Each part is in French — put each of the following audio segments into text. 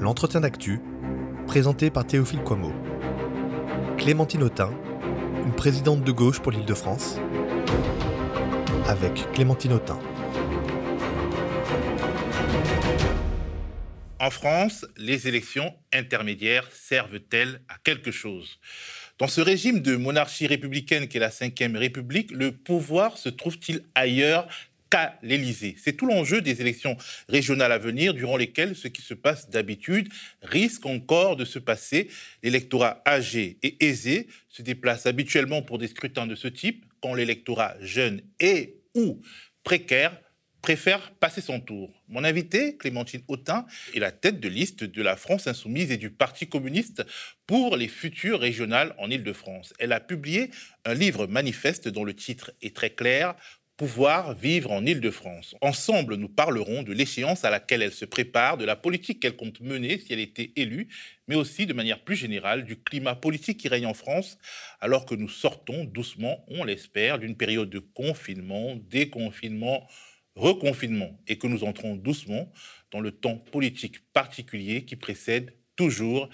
l'entretien d'actu, présenté par Théophile Coimo. Clémentine Autain, une présidente de gauche pour l'Île-de-France, avec Clémentine Autain. En France, les élections intermédiaires servent-elles à quelque chose? Dans ce régime de monarchie républicaine qu'est la Ve République, le pouvoir se trouve-t-il ailleurs qu'à l'Élysée. C'est tout l'enjeu des élections régionales à venir, durant lesquelles ce qui se passe d'habitude risque encore de se passer. L'électorat âgé et aisé se déplace habituellement pour des scrutins de ce type, quand l'électorat jeune et ou précaire préfère passer son tour. Mon invité, Clémentine Autain, est la tête de liste de la France insoumise et du Parti communiste pour les futures régionales en Île-de-France. Elle a publié un livre manifeste dont le titre est très clair, pouvoir vivre en Île-de-France. Ensemble, nous parlerons de l'échéance à laquelle elle se prépare, de la politique qu'elle compte mener si elle était élue, mais aussi de manière plus générale du climat politique qui règne en France, alors que nous sortons doucement, on l'espère, d'une période de confinement, déconfinement, reconfinement, et que nous entrons doucement dans le temps politique particulier qui précède toujours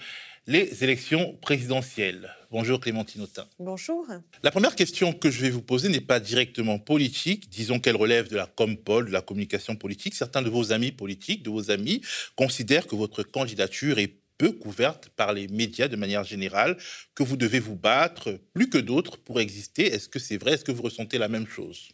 les élections présidentielles. Bonjour Clémentine Autain. Bonjour. La première question que je vais vous poser n'est pas directement politique, disons qu'elle relève de la compol, de la communication politique. Certains de vos amis politiques, de vos amis, considèrent que votre candidature est peu couverte par les médias de manière générale, que vous devez vous battre plus que d'autres pour exister. Est-ce que c'est vrai? Est-ce que vous ressentez la même chose?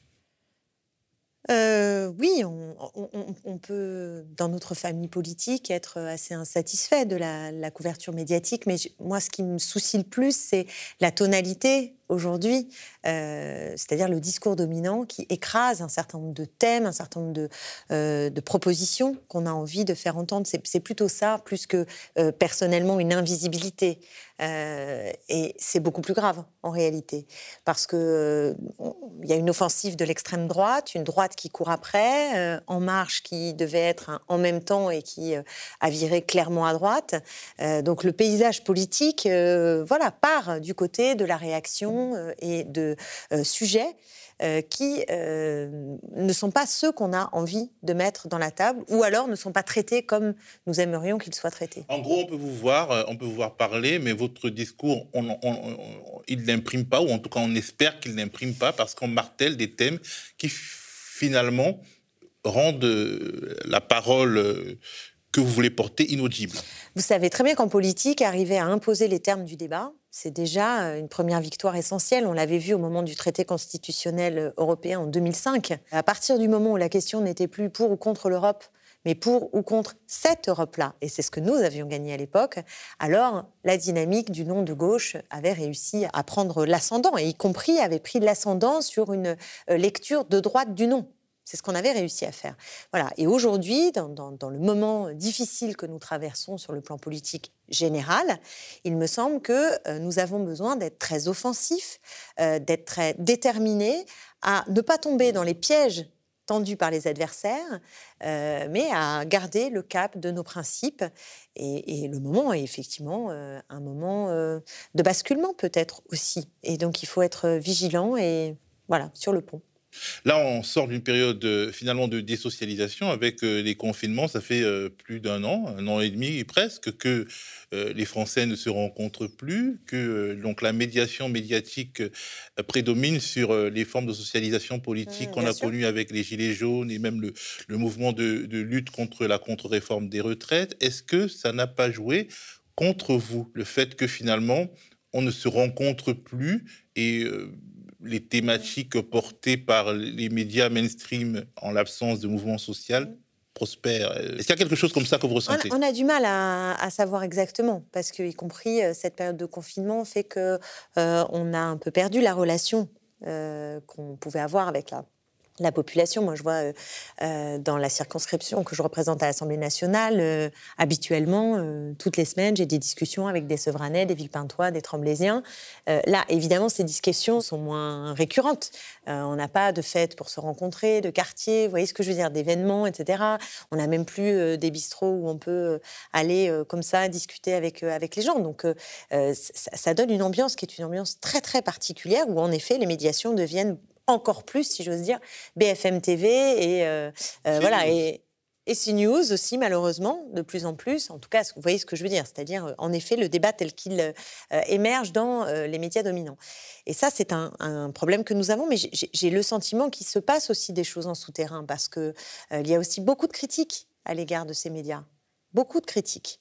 Euh, oui, on, peut, dans notre famille politique, être assez insatisfait de la, la couverture médiatique. Mais moi, ce qui me soucie le plus, c'est la tonalité aujourd'hui, euh, c'est-à-dire le discours dominant qui écrase un certain nombre de thèmes, un certain nombre de, euh, propositions qu'on a envie de faire entendre. C'est plutôt ça, plus que euh, personnellement une invisibilité. et c'est beaucoup plus grave en réalité, parce que il y a une offensive de l'extrême droite, une droite qui court après, En Marche qui devait être en même temps et qui a viré clairement à droite. donc le paysage politique, voilà, part du côté de la réaction euh, et de euh, sujets euh, qui ne sont pas ceux qu'on a envie de mettre dans la table, ou alors ne sont pas traités comme nous aimerions qu'ils soient traités. En gros, on peut vous voir, on peut vous voir parler, mais votre discours, il n'imprime pas, ou en tout cas, on espère qu'il n'imprime pas, parce qu'on martèle des thèmes qui finalement rendent la parole que vous voulez porter inaudible. Vous savez très bien qu'en politique, arriver à imposer les termes du débat, c'est déjà euh, une première victoire essentielle. On l'avait vu au moment du traité constitutionnel euh, européen en 2005. À partir du moment où la question n'était plus pour ou contre l'Europe, mais pour ou contre cette Europe-là, et c'est ce que nous avions gagné à l'époque, alors la dynamique du nom de gauche avait réussi à prendre l'ascendant, et y compris avait pris l'ascendant sur une euh, lecture de droite du nom. C'est ce qu'on avait réussi à faire. Voilà. Et aujourd'hui, dans, le moment difficile que nous traversons sur le plan politique général, il me semble que euh, nous avons besoin d'être très offensifs, euh, d'être très déterminés à ne pas tomber dans les pièges tendus par les adversaires, euh, mais à garder le cap de nos principes. Et, le moment est effectivement un moment de basculement peut-être aussi. Et donc il faut être vigilant et voilà sur le pont. Là, on sort d'une période euh, finalement de désocialisation avec euh, les confinements. Ça fait euh, plus d'un an, un an et demi presque, que les Français ne se rencontrent plus, que donc la médiation médiatique prédomine sur les formes de socialisation politique mmh, qu'on a connues avec les Gilets jaunes et même le, mouvement de, de, lutte contre la contre-réforme des retraites. Est-ce que ça n'a pas joué contre vous, le fait que finalement on ne se rencontre plus et les thématiques portées par les médias mainstream en l'absence de mouvement social prospèrent Est-ce qu'il y a quelque chose comme ça que vous ressentez? On a, du mal à, savoir exactement, parce que, y compris euh, cette période de confinement fait que euh, on a un peu perdu la relation euh, qu'on pouvait avoir avec la la population. Moi, je vois euh, euh, dans la circonscription que je représente à l'Assemblée nationale, euh, habituellement, toutes les semaines, j'ai des discussions avec des Sevranais, des Villepintois, des Tremblésiens. là, évidemment, ces discussions sont moins récurrentes. on n'a pas de fêtes pour se rencontrer, de quartier, vous voyez ce que je veux dire, d'événements, etc. On n'a même plus des bistrots où on peut aller comme ça discuter avec, avec les gens. Donc, ça donne une ambiance qui est une ambiance très, très particulière où, en effet, les médiations deviennent encore plus, si j'ose dire, BFM TV et euh, euh, voilà et Et CNews aussi, malheureusement, de plus en plus. En tout cas, vous voyez ce que je veux dire. C'est-à-dire, euh, en effet, le débat tel qu'il euh, émerge dans les médias dominants. Et ça, c'est un, problème que nous avons. Mais j'ai le sentiment qu'il se passe aussi des choses en souterrain parce qu'il il y a aussi beaucoup de critiques à l'égard de ces médias. Beaucoup de critiques.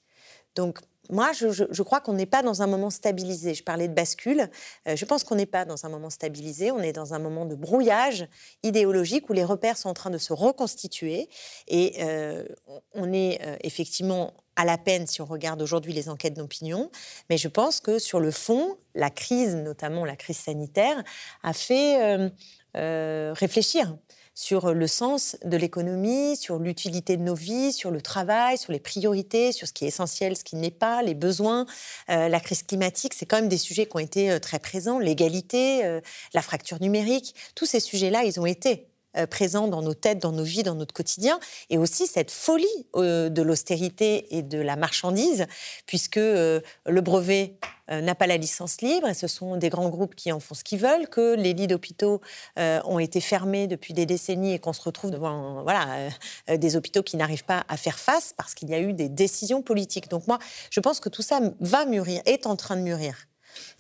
Donc, moi, je, crois qu'on n'est pas dans un moment stabilisé. Je parlais de bascule. Euh, je pense qu'on n'est pas dans un moment stabilisé. On est dans un moment de brouillage idéologique où les repères sont en train de se reconstituer. Et euh, on est euh, effectivement à la peine si on regarde aujourd'hui les enquêtes d'opinion. Mais je pense que sur le fond, la crise, notamment la crise sanitaire, a fait réfléchir sur le sens de l'économie, sur l'utilité de nos vies, sur le travail, sur les priorités, sur ce qui est essentiel, ce qui n'est pas, les besoins. Euh, la crise climatique, c'est quand même des sujets qui ont été euh, très présents, l'égalité, euh, la fracture numérique. Tous ces sujets-là, ils ont été présent dans nos têtes, dans nos vies, dans notre quotidien, et aussi cette folie euh, de l'austérité et de la marchandise, puisque euh, le brevet n'a pas la licence libre, et ce sont des grands groupes qui en font ce qu'ils veulent, que les lits d'hôpitaux ont été fermés depuis des décennies et qu'on se retrouve devant voilà, des hôpitaux qui n'arrivent pas à faire face parce qu'il y a eu des décisions politiques. Donc moi, je pense que tout ça va mûrir, est en train de mûrir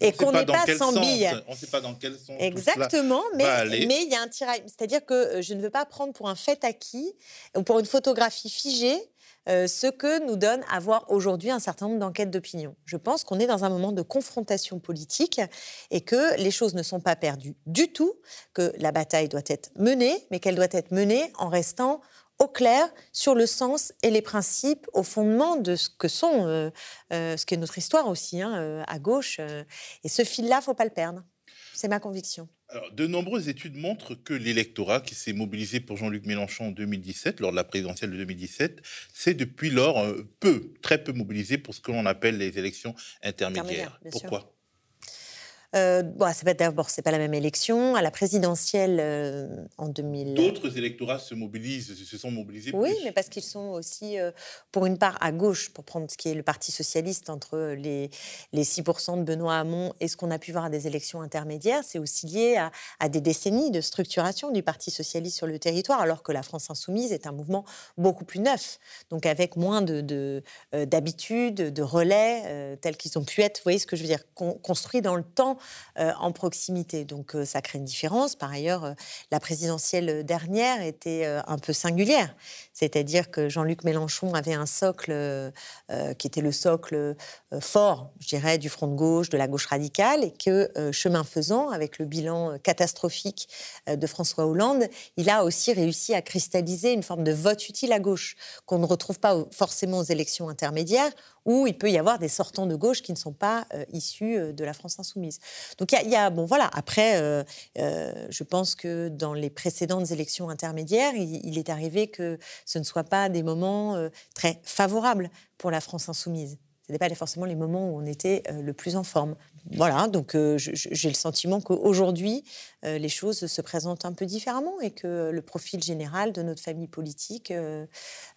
et qu'on n'est pas, sans billes. On ne sait pas dans quel sens. Exactement, mais mais il y a un tirail. C'est-à-dire que euh, je ne veux pas prendre pour un fait acquis ou pour une photographie figée euh, ce que nous donne à voir aujourd'hui un certain nombre d'enquêtes d'opinion. Je pense qu'on est dans un moment de confrontation politique et que les choses ne sont pas perdues du tout, que la bataille doit être menée, mais qu'elle doit être menée en restant au clair sur le sens et les principes au fondement de ce que sont, euh, euh, ce qu'est notre histoire aussi, hein, euh, à gauche. et ce fil-là, faut pas le perdre. C'est ma conviction. de nombreuses études montrent que l'électorat qui s'est mobilisé pour Jean-Luc Mélenchon en 2017, lors de la présidentielle de 2017, s'est depuis lors peu, très peu mobilisé pour ce que l'on appelle les élections intermédiaires. Pourquoi? Euh, bon, c'est pas d'abord, c'est pas la même élection. À la présidentielle euh, en 2000. D'autres électorats se mobilisent, se sont mobilisés. Oui, mais parce qu'ils sont aussi, euh, pour une part, à gauche, pour prendre ce qui est le Parti socialiste entre les, les 6% de Benoît Hamon et ce qu'on a pu voir à des élections intermédiaires, c'est aussi lié à, à, des décennies de structuration du Parti socialiste sur le territoire, alors que la France insoumise est un mouvement beaucoup plus neuf, donc avec moins de, d'habitudes, de, de, relais tels qu'ils ont pu être. Vous voyez ce que je veux dire, construits dans le temps euh, en proximité. Donc euh, ça crée une différence. Par ailleurs, euh, la présidentielle dernière était un peu singulière. C'est-à-dire que Jean-Luc Mélenchon avait un socle qui était le socle fort, je dirais, du front de gauche, de la gauche radicale, et que, chemin faisant, avec le bilan catastrophique de François Hollande, il a aussi réussi à cristalliser une forme de vote utile à gauche, qu'on ne retrouve pas forcément aux élections intermédiaires, où il peut y avoir des sortants de gauche qui ne sont pas issus de la France insoumise. Donc il y, a, bon voilà, après, euh, euh, je pense que dans les précédentes élections intermédiaires, il, est arrivé que ce ne soient pas des moments euh, très favorables pour la France insoumise. Ce n'étaient pas forcément les moments où on était le plus en forme. Voilà, donc j'ai le sentiment qu'aujourd'hui, euh, les choses se présentent un peu différemment et que le profil général de notre famille politique euh,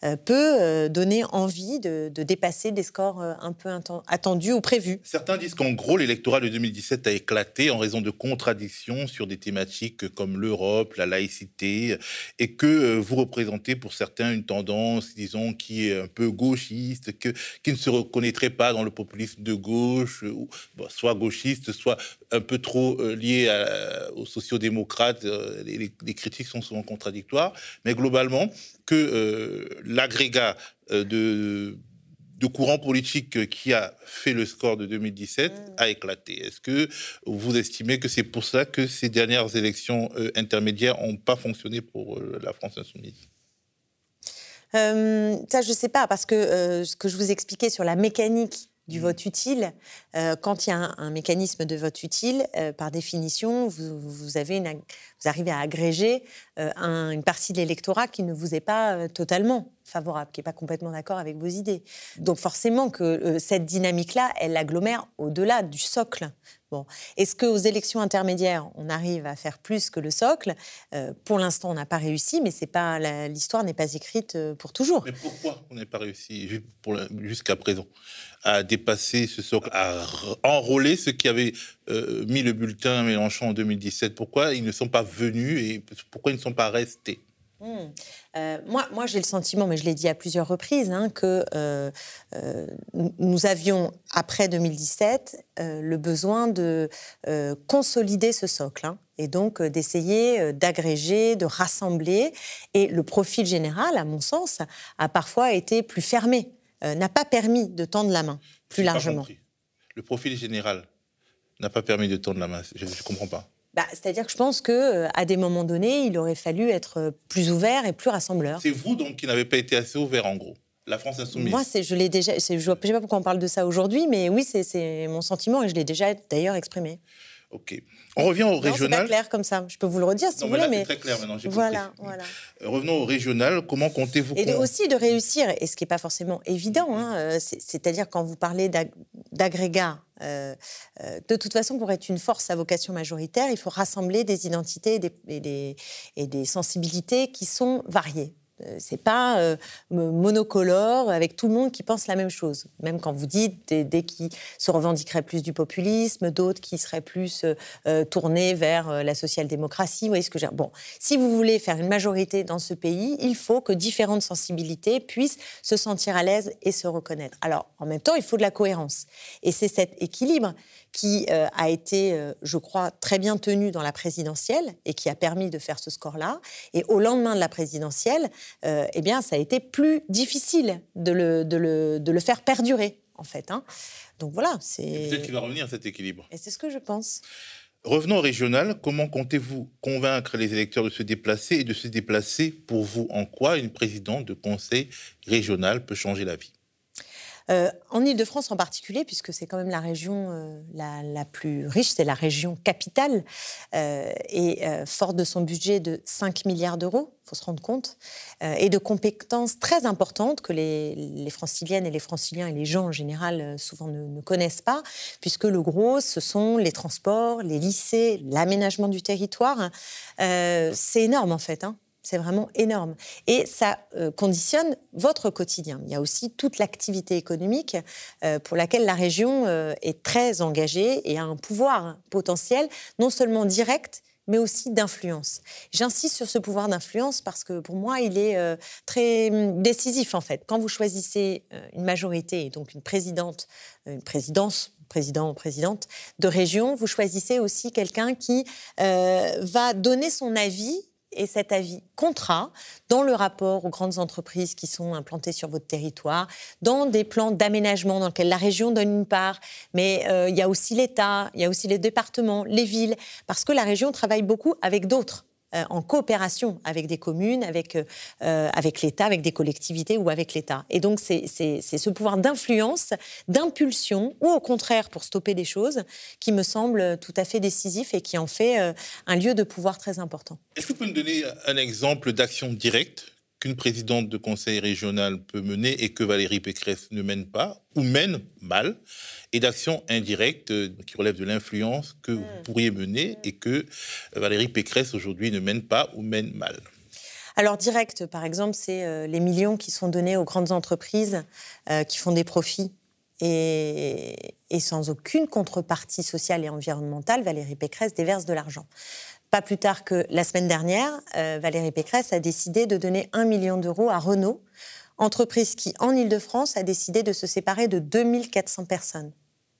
euh, peut donner envie de, dépasser des scores un peu attendus ou prévus. Certains disent qu'en gros, l'électorat de 2017 a éclaté en raison de contradictions sur des thématiques comme l'Europe, la laïcité, et que vous représentez pour certains une tendance, disons, qui est un peu gauchiste, que, qui ne se reconnaîtrait pas dans le populisme de gauche, ou, soit gauchiste, soit un peu trop lié à, au sociodémocrates, euh, les, les, critiques sont souvent contradictoires, mais globalement, que euh, l'agrégat euh, de, de courants politiques qui a fait le score de 2017 mm. a éclaté. Est-ce que vous estimez que c'est pour ça que ces dernières élections intermédiaires n'ont pas fonctionné pour la France insoumise? Ça, je ne sais pas, parce que ce que je vous expliquais sur la mécanique du mmh. vote utile. Euh, quand il y a un, mécanisme de vote utile, euh, par définition, vous, avez une, vous arrivez à agréger euh, une partie de l'électorat qui ne vous est pas totalement favorable, qui n'est pas complètement d'accord avec vos idées. Donc forcément que cette dynamique-là, elle agglomère au-delà du socle. Bon. Est-ce qu'aux élections intermédiaires, on arrive à faire plus que le socle? Pour l'instant, on n'a pas réussi, mais l'histoire n'est pas écrite pour toujours. Mais pourquoi on n'a pas réussi jusqu'à présent à dépasser ce socle, à enrôler ceux qui avaient euh, mis le bulletin Mélenchon en 2017 Pourquoi ils ne sont pas venus et pourquoi ils ne sont pas restés? Hmm. Euh, moi, moi j'ai le sentiment, mais je l'ai dit à plusieurs reprises, hein, que euh, euh, nous avions, après 2017, le besoin de consolider ce socle. Hein, et donc d'essayer d'agréger, de rassembler. Et le profil général, à mon sens, a parfois été plus fermé, n'a pas permis de tendre la main plus largement. Le profil général n'a pas permis de tendre la main. Je ne comprends pas. Bah, c'est-à-dire que je pense qu'à euh, des moments donnés, il aurait fallu être euh, plus ouvert et plus rassembleur. C'est vous donc qui n'avez pas été assez ouvert en gros la France insoumise. Moi, je l'ai déjà. Je ne sais pas pourquoi on parle de ça aujourd'hui, mais oui, c'est mon sentiment et je l'ai déjà d'ailleurs exprimé. Ok. On revient au régional. C'est clair comme ça. Je peux vous le redire si vous voulez, mais très clair maintenant. Voilà, voilà. Euh, revenons au régional. Comment comptez-vous Et aussi de réussir, et ce qui n'est pas forcément évident. Hein, c'est-à-dire quand vous parlez d'agrégat euh, euh, de toute façon, pour être une force à vocation majoritaire, il faut rassembler des identités et des sensibilités qui sont variées. Euh, c'est pas euh, monocolore avec tout le monde qui pense la même chose. Même quand vous dites des, qui se revendiqueraient plus du populisme, d'autres qui seraient plus euh, tournés vers la social-démocratie. Vous voyez ce que j'ai Bon, si vous voulez faire une majorité dans ce pays, il faut que différentes sensibilités puissent se sentir à l'aise et se reconnaître. Alors, en même temps, il faut de la cohérence. Et c'est cet équilibre qui euh, a été, euh, je crois, très bien tenu dans la présidentielle et qui a permis de faire ce score-là. Et au lendemain de la présidentielle, euh, eh bien, ça a été plus difficile de le, de le, de le faire perdurer, en fait. Hein. Donc voilà, c'est... Peut-être qu'il va revenir cet équilibre. Et c'est ce que je pense. Revenons au régional. Comment comptez-vous convaincre les électeurs de se déplacer et de se déplacer pour vous? En quoi une présidente de conseil régional peut changer la vie? Euh, en Ile-de-France en particulier, puisque c'est quand même la région euh, la, plus riche, c'est la région capitale, euh, et forte de son budget de 5 milliards d'euros, il faut se rendre compte, et de compétences très importantes que les, franciliennes et les franciliens et les gens en général souvent ne, connaissent pas, puisque le gros, ce sont les transports, les lycées, l'aménagement du territoire. c'est énorme en fait. Hein. C'est vraiment énorme. Et ça euh, conditionne votre quotidien. Il y a aussi toute l'activité économique euh, pour laquelle la région euh, est très engagée et a un pouvoir potentiel, non seulement direct, mais aussi d'influence. J'insiste sur ce pouvoir d'influence parce que pour moi, il est très hum, décisif en fait. Quand vous choisissez une majorité, donc une présidente, une présidence président ou présidente de région, vous choisissez aussi quelqu'un qui va donner son avis et cet avis comptera dans le rapport aux grandes entreprises qui sont implantées sur votre territoire, dans des plans d'aménagement dans lesquels la région donne une part, mais euh, il y a aussi l'État, il y a aussi les départements, les villes, parce que la région travaille beaucoup avec d'autres. Euh, en coopération avec des communes, avec, euh, avec l'État, avec des collectivités ou avec l'État. Et donc, c'est ce pouvoir d'influence, d'impulsion, ou au contraire pour stopper des choses, qui me semble tout à fait décisif et qui en fait euh, un lieu de pouvoir très important. Est-ce que vous pouvez nous donner un exemple d'action directe? Qu'une présidente de conseil régional peut mener et que Valérie Pécresse ne mène pas ou mène mal, et d'actions indirectes euh, qui relèvent de l'influence que vous mm. pourriez mener et que euh, Valérie Pécresse aujourd'hui ne mène pas ou mène mal. Alors direct, par exemple, c'est euh, les millions qui sont donnés aux grandes entreprises qui font des profits et, et, sans aucune contrepartie sociale et environnementale, Valérie Pécresse déverse de l'argent. Pas plus tard que la semaine dernière, Valérie Pécresse a décidé de donner un million d'euros à Renault, entreprise qui, en Ile-de-France, a décidé de se séparer de 2400 personnes.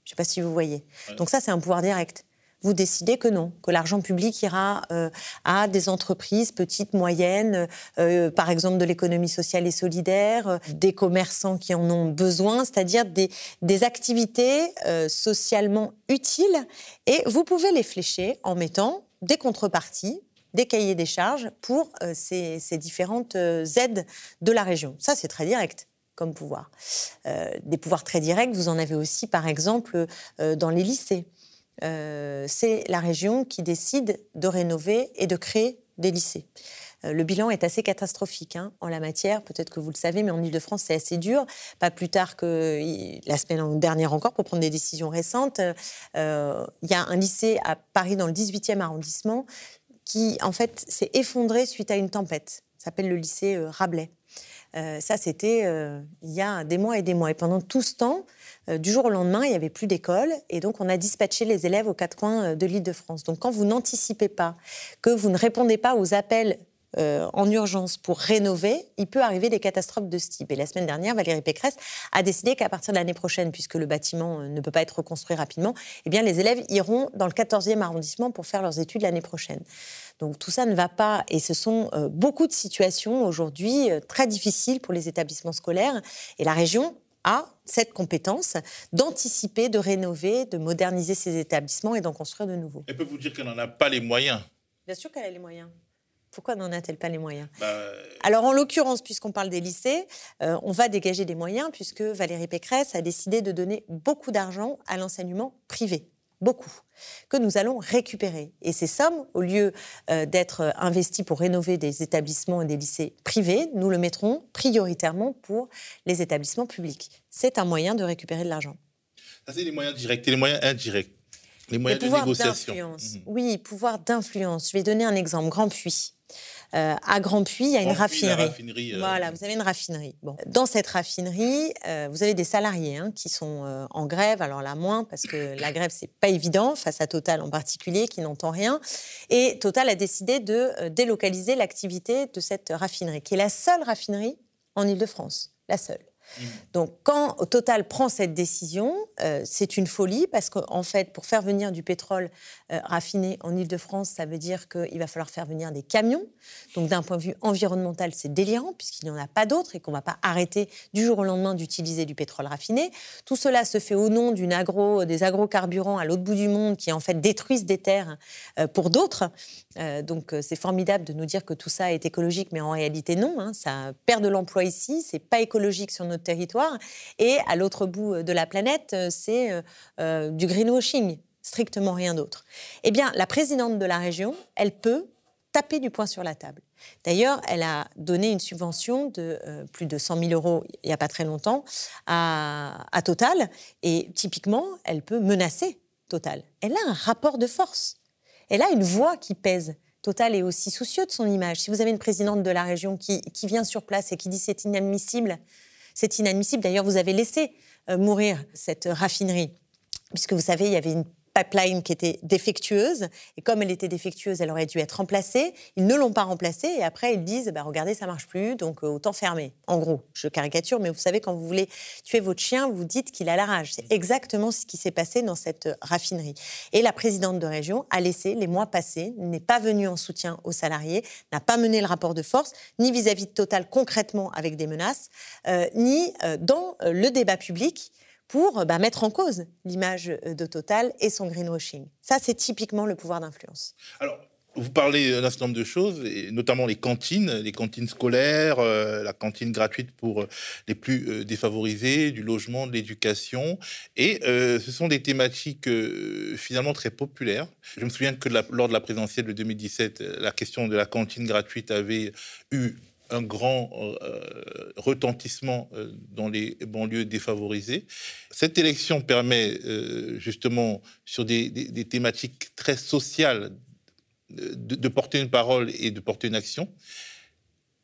Je ne sais pas si vous voyez. Donc ça, c'est un pouvoir direct. Vous décidez que non, que l'argent public ira euh, à des entreprises petites, moyennes, euh, par exemple de l'économie sociale et solidaire, euh, des commerçants qui en ont besoin, c'est-à-dire des, des, activités socialement utiles. Et vous pouvez les flécher en mettant des contreparties des cahiers des charges pour ces, ces, différentes aides de la région. Ça, c'est très direct comme pouvoir. Euh, des pouvoirs très directs, vous en avez aussi par exemple euh, dans les lycées. Euh, c'est la région qui décide de rénover et de créer des lycées. Le bilan est assez catastrophique hein, en la matière, peut-être que vous le savez, mais en Ile-de-France, c'est assez dur. Pas plus tard que la semaine dernière encore, pour prendre des décisions récentes, il y a un lycée à Paris, dans le 18e arrondissement, qui, en fait, s'est effondré suite à une tempête. Ça s'appelle le lycée Rabelais. Euh, ça, c'était euh, il y a des mois et des mois. Et pendant tout ce temps, euh, du jour au lendemain, il n'y avait plus d'école. Et donc, on a dispatché les élèves aux quatre coins de l'île de France. Donc, quand vous n'anticipez pas, que vous ne répondez pas aux appels euh, en urgence pour rénover, il peut arriver des catastrophes de ce type. Et la semaine dernière, Valérie Pécresse a décidé qu'à partir de l'année prochaine, puisque le bâtiment euh, ne peut pas être reconstruit rapidement, eh bien, les élèves iront dans le 14e arrondissement pour faire leurs études l'année prochaine. Donc tout ça ne va pas et ce sont euh, beaucoup de situations aujourd'hui très difficiles pour les établissements scolaires et la région a cette compétence d'anticiper, de rénover, de moderniser ses établissements et d'en construire de nouveaux. Elle peut vous dire qu'elle n'en a pas les moyens. Bien sûr qu'elle a les moyens. Pourquoi n'en a-t-elle pas les moyens bah, Alors, en l'occurrence, puisqu'on parle des lycées, euh, on va dégager des moyens, puisque Valérie Pécresse a décidé de donner beaucoup d'argent à l'enseignement privé. Beaucoup. Que nous allons récupérer. Et ces sommes, au lieu euh, d'être investies pour rénover des établissements et des lycées privés, nous le mettrons prioritairement pour les établissements publics. C'est un moyen de récupérer de l'argent. Ça, c'est les moyens directs et les moyens indirects. Les moyens de négociation. Mhm. Oui, pouvoir d'influence. Je vais donner un exemple. Grand Puy. Euh, à Grand Puy, il y a une raffinerie. Euh, voilà, vous avez une raffinerie. Bon. Dans cette raffinerie, euh, vous avez des salariés hein, qui sont en grève, alors là moins, parce que la grève, c'est pas évident, face à Total en particulier, qui n'entend rien. Et Total a décidé de délocaliser l'activité de cette raffinerie, qui est la seule raffinerie en Ile-de-France. La seule. Mmh. Donc, quand Total prend cette décision, euh, c'est une folie parce qu'en fait, pour faire venir du pétrole euh, raffiné en Ile-de-France, ça veut dire qu'il va falloir faire venir des camions. Donc, d'un point de vue environnemental, c'est délirant puisqu'il n'y en a pas d'autres et qu'on ne va pas arrêter du jour au lendemain d'utiliser du pétrole raffiné. Tout cela se fait au nom des agrocarburants à l'autre bout du monde qui en fait détruisent des terres euh, pour d'autres. donc, c'est formidable de nous dire que tout ça est écologique, mais en réalité non. Hein. ça perd de l'emploi ici, c'est pas écologique sur territoire. Et à l'autre bout de la planète, euh, c'est euh, euh, du greenwashing, strictement rien d'autre. Eh bien, la présidente de la région, elle peut taper du poing sur la table. D'ailleurs, elle a donné une subvention de plus de 100 000 euros il n'y a pas très longtemps à, Total. Et typiquement, elle peut menacer Total. Elle a un rapport de force. Elle a une voix qui pèse. Total est aussi soucieux de son image. Si vous avez une présidente de la région qui vient sur place et qui dit c'est inadmissible, c'est inadmissible. D'ailleurs, vous avez laissé euh, mourir cette raffinerie, puisque vous savez, il y avait une pipeline qui était défectueuse. Et comme elle était défectueuse, elle aurait dû être remplacée. Ils ne l'ont pas remplacée. Et après, ils disent bah, regardez, ça marche plus, donc euh, autant fermer. En gros, je caricature, mais vous savez, quand vous voulez tuer votre chien, vous dites qu'il a la rage. C'est exactement ce qui s'est passé dans cette raffinerie. Et la présidente de région a laissé les mois passés, n'est pas venue en soutien aux salariés, n'a pas mené le rapport de force, ni vis-à-vis de Total concrètement avec des menaces, euh, ni euh, dans le débat public pour bah, mettre en cause l'image euh, de Total et son greenwashing. Ça, c'est typiquement le pouvoir d'influence. Alors, vous parlez d'un certain nombre de choses, notamment les cantines, les cantines scolaires, euh, la cantine gratuite pour euh, les plus défavorisés, du logement, de l'éducation. Et ce sont des thématiques finalement très populaires. Je me souviens que lors de la présidentielle de 2017, la question de la cantine gratuite avait eu un grand euh, retentissement euh, dans les banlieues défavorisées. Cette élection permet euh, justement sur des, thématiques très sociales de, porter une parole et de porter une action.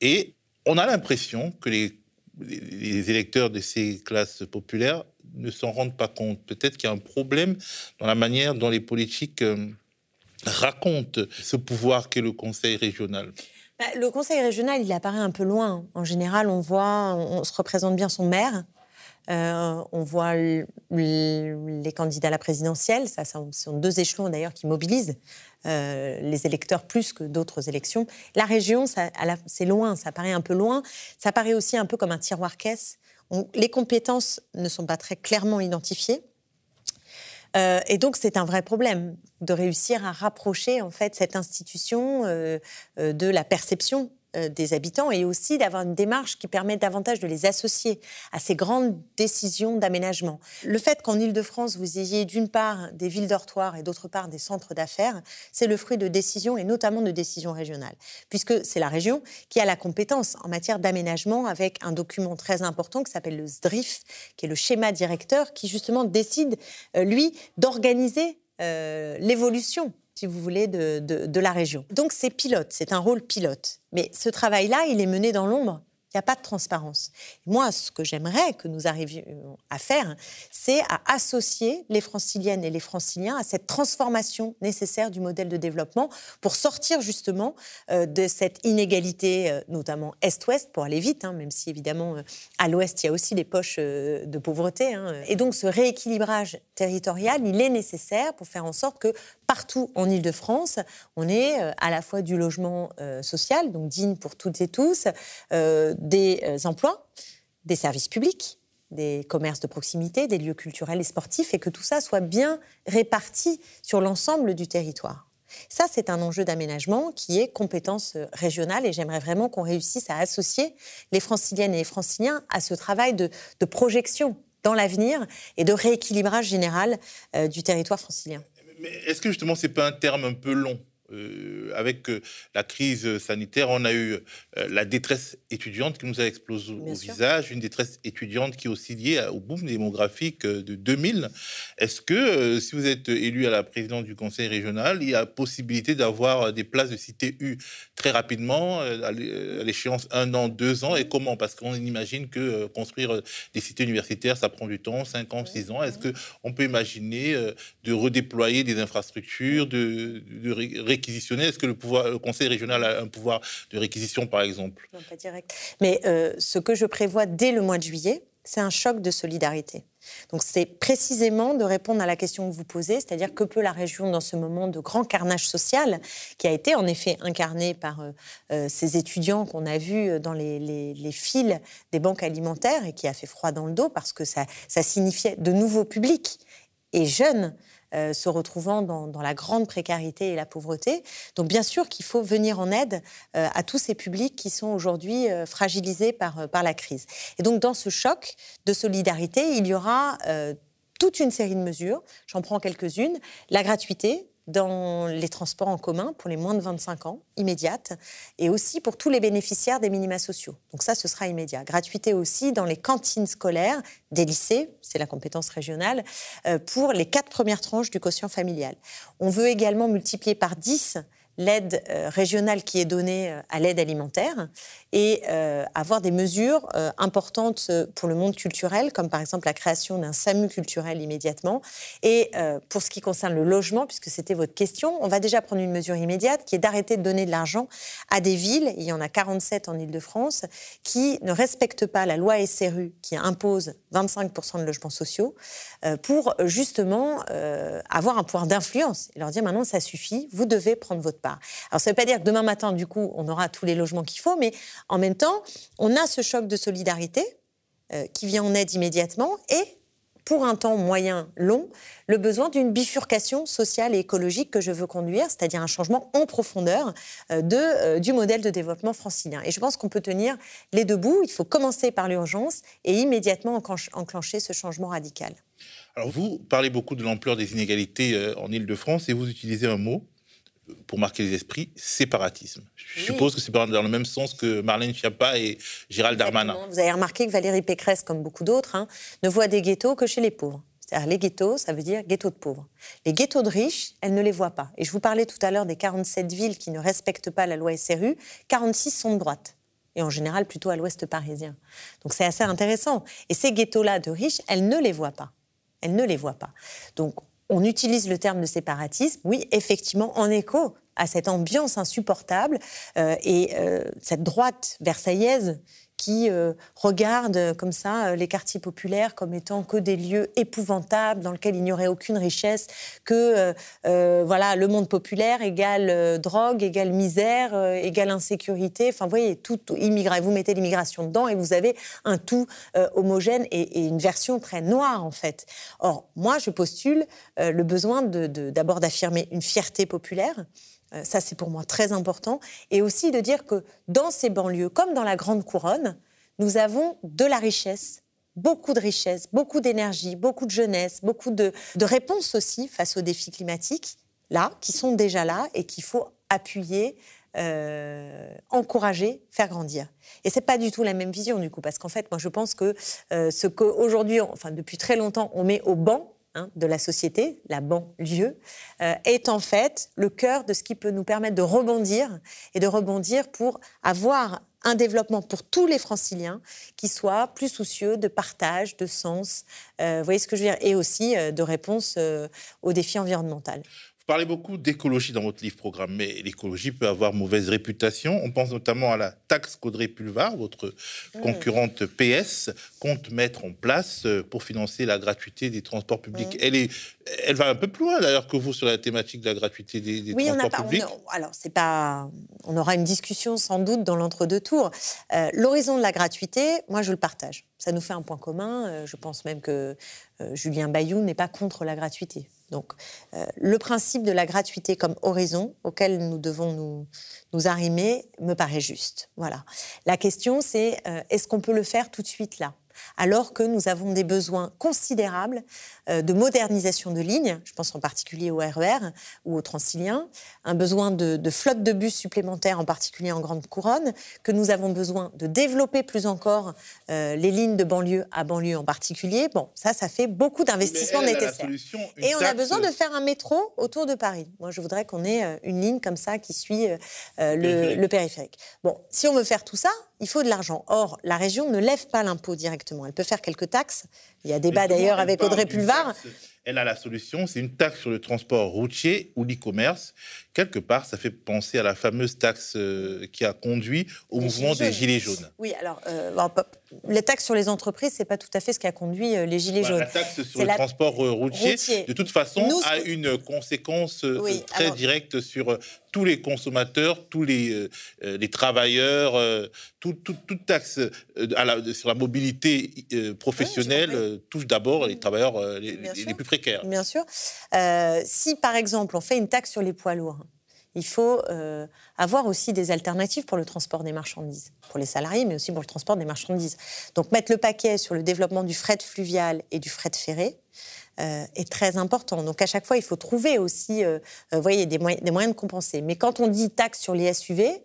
Et on a l'impression que les, les, électeurs de ces classes populaires ne s'en rendent pas compte. Peut-être qu'il y a un problème dans la manière dont les politiques racontent ce pouvoir qu'est le Conseil régional. Bah, le conseil régional, il apparaît un peu loin. En général, on voit, on, se représente bien son maire. Euh, on voit les candidats à la présidentielle. Ça, ce sont deux échelons d'ailleurs qui mobilisent euh, les électeurs plus que d'autres élections. La région, c'est loin, ça paraît un peu loin. Ça paraît aussi un peu comme un tiroir-caisse. Les compétences ne sont pas très clairement identifiées. Euh, et donc, c'est un vrai problème de réussir à rapprocher en fait cette institution euh, euh, de la perception des habitants et aussi d'avoir une démarche qui permet davantage de les associer à ces grandes décisions d'aménagement. Le fait qu'en Ile-de-France, vous ayez d'une part des villes dortoirs et d'autre part des centres d'affaires, c'est le fruit de décisions et notamment de décisions régionales, puisque c'est la région qui a la compétence en matière d'aménagement avec un document très important qui s'appelle le SDRIF, qui est le schéma directeur, qui justement décide, euh, lui, d'organiser euh, l'évolution si vous voulez, de, la région. Donc c'est pilote, c'est un rôle pilote. Mais ce travail-là, il est mené dans l'ombre il n'y a pas de transparence. Moi, ce que j'aimerais que nous arrivions à faire, c'est à associer les franciliennes et les franciliens à cette transformation nécessaire du modèle de développement pour sortir justement euh, de cette inégalité, euh, notamment Est-Ouest, pour aller vite, hein, même si évidemment euh, à l'Ouest, il y a aussi des poches de pauvreté. Hein. Et donc ce rééquilibrage territorial, il est nécessaire pour faire en sorte que partout en Ile-de-France, on ait à la fois du logement social, donc digne pour toutes et tous, des euh, emplois, des services publics, des commerces de proximité, des lieux culturels et sportifs, et que tout ça soit bien réparti sur l'ensemble du territoire. Ça, c'est un enjeu d'aménagement qui est compétence euh, régionale et j'aimerais vraiment qu'on réussisse à associer les franciliennes et les franciliens à ce travail de, projection dans l'avenir et de rééquilibrage général euh, du territoire francilien. Mais est-ce que justement, ce n'est pas un terme un peu long? Euh, avec euh, la crise sanitaire, on a eu euh, la détresse étudiante qui nous a explosé au, visage, une détresse étudiante qui est aussi liée au boom démographique de 2000. Est-ce que, si vous êtes élu à la présidence du conseil régional, il y a possibilité d'avoir des places de cité U très rapidement, à l'échéance un an, deux ans, et comment? Parce qu'on imagine que construire des cités universitaires, ça prend du temps, cinq ans, six ans. Est-ce qu'on peut imaginer de redéployer des infrastructures, de, de est-ce que le, Conseil régional a un pouvoir de réquisition, par exemple? Non, pas direct. Mais euh, ce que je prévois dès le mois de juillet, c'est un choc de solidarité. Donc c'est précisément de répondre à la question que vous posez, c'est-à-dire que peut la région dans ce moment de grand carnage social, qui a été en effet incarné par euh, euh, ces étudiants qu'on a vus dans les, les, fils des banques alimentaires et qui a fait froid dans le dos parce que ça signifiait de nouveaux publics et jeunes euh, se retrouvant dans, la grande précarité et la pauvreté. Donc bien sûr qu'il faut venir en aide euh, à tous ces publics qui sont aujourd'hui euh, fragilisés par, par la crise. Et donc dans ce choc de solidarité, il y aura toute une série de mesures. J'en prends quelques-unes. La gratuité, dans les transports en commun pour les moins de 25 ans, immédiate, et aussi pour tous les bénéficiaires des minima sociaux. Donc ça, ce sera immédiat. Gratuité aussi dans les cantines scolaires des lycées, c'est la compétence régionale, euh, pour les quatre premières tranches du quotient familial. On veut également multiplier par 10 l'aide euh, régionale qui est donnée euh, à l'aide alimentaire et euh, avoir des mesures importantes pour le monde culturel, comme par exemple la création d'un SAMU culturel immédiatement. Et pour ce qui concerne le logement, puisque c'était votre question, on va déjà prendre une mesure immédiate qui est d'arrêter de donner de l'argent à des villes, il y en a 47 en Ile-de-France, qui ne respectent pas la loi SRU qui impose 25% de logements sociaux, pour justement avoir un pouvoir d'influence et leur dire maintenant ça suffit, vous devez prendre votre part. Alors ça ne veut pas dire que demain matin, du coup, on aura tous les logements qu'il faut, mais en même temps, on a ce choc de solidarité euh, qui vient en aide immédiatement et pour un temps moyen long, le besoin d'une bifurcation sociale et écologique que je veux conduire, c'est-à-dire un changement en profondeur euh, de, euh, du modèle de développement francilien. Et je pense qu'on peut tenir les deux bouts. Il faut commencer par l'urgence et immédiatement enclencher ce changement radical. Alors vous parlez beaucoup de l'ampleur des inégalités en Ile-de-France et vous utilisez un mot pour marquer les esprits, séparatisme. Je suppose que c'est dans le même sens que Marlène Schiappa et Gérald Darmanin. Vous avez remarqué que Valérie Pécresse, comme beaucoup d'autres, hein, ne voit des ghettos que chez les pauvres. C'est-à-dire les ghettos, ça veut dire ghettos de pauvres. Les ghettos de riches, elle ne les voit pas. Et je vous parlais tout à l'heure des 47 villes qui ne respectent pas la loi SRU, 46 sont de droite. Et en général plutôt à l'ouest parisien. Donc c'est assez intéressant. Et ces ghettos-là de riches, elle ne les voit pas. Elle ne les voit pas. Donc on utilise le terme de séparatisme, oui, effectivement, en écho à cette ambiance insupportable euh, et euh, cette droite versaillaise qui euh, regarde comme ça les quartiers populaires comme étant que des lieux épouvantables dans lesquels il n'y aurait aucune richesse, que voilà le monde populaire égale drogue, égale misère, égale insécurité. Enfin, vous voyez, tout, tout vous mettez l'immigration dedans et vous avez un tout homogène et, une version très noire en fait. Or, moi, je postule le besoin d'abord de, d'affirmer une fierté populaire. Euh, ça, c'est pour moi très important. Et aussi de dire que dans ces banlieues, comme dans la Grande Couronne, nous avons de la richesse, beaucoup de richesse, beaucoup d'énergie, beaucoup de jeunesse, beaucoup de, réponses aussi face aux défis climatiques, là, qui sont déjà là et qu'il faut appuyer, euh, encourager, faire grandir. Et c'est pas du tout la même vision du coup, parce qu'en fait, moi je pense que euh, ce qu'aujourd'hui, enfin depuis très longtemps, on met au banc hein, de la société, la banlieue, euh, est en fait le cœur de ce qui peut nous permettre de rebondir et de rebondir pour avoir un développement pour tous les franciliens qui soit plus soucieux de partage, de sens, euh, vous voyez ce que je veux dire, et aussi euh, de réponse aux défis environnementaux parlez beaucoup d'écologie dans votre livre programme, mais l'écologie peut avoir mauvaise réputation. On pense notamment à la taxe qu'Audrey Pulvar, votre mm. concurrente PS, compte mettre en place euh, pour financer la gratuité des transports publics. Elle, est, elle va un peu plus loin d'ailleurs que vous sur la thématique de la gratuité des, transports publics. alors, c'est pas. On aura une discussion sans doute dans l'entre-deux tours. Euh, l'horizon de la gratuité, moi, je le partage. Ça nous fait un point commun. Euh, je pense même que Julien Bayou n'est pas contre la gratuité. Donc, euh, le principe de la gratuité comme horizon auquel nous devons nous, nous arrimer me paraît juste. Voilà. La question, c'est euh, est-ce qu'on peut le faire tout de suite là? Alors que nous avons des besoins considérables de modernisation de lignes, je pense en particulier au RER e ou au Transilien, un besoin de, de flotte de bus supplémentaires, en particulier en Grande Couronne, que nous avons besoin de développer plus encore euh, les lignes de banlieue à banlieue en particulier. Bon, ça, ça fait beaucoup d'investissements nécessaires. Et on a besoin de faire un métro autour de Paris. Moi, je voudrais qu'on ait euh, une ligne comme ça qui suit le, le périphérique. Bon, si on veut faire tout ça, il faut de l'argent. Or, la région ne lève pas l'impôt directement. Elle peut faire quelques taxes. Il y a débat d'ailleurs avec Audrey Pulvar elle a la solution, c'est une taxe sur le transport routier ou l'e-commerce. Quelque part, ça fait penser à la fameuse taxe euh, qui a conduit au mouvement des Gilets jaunes. Oui, alors, euh, les taxes sur les entreprises, c'est pas tout à fait ce qui a conduit euh, les Gilets jaunes. La taxe sur le transport routier, de toute façon, a une conséquence très directe sur tous les consommateurs, tous les, les travailleurs, toute taxe sur la mobilité professionnelle touche d'abord les travailleurs les, les plus Bien sûr. Euh, si, par exemple, on fait une taxe sur les poids lourds, il faut euh, avoir aussi des alternatives pour le transport des marchandises, pour les salariés, mais aussi pour le transport des marchandises. Donc mettre le paquet sur le développement du fret fluvial et du fret ferré euh, est très important. Donc à chaque fois, il faut trouver aussi vous voyez, des, des, moyens de compenser. Mais quand on dit taxe sur les SUV,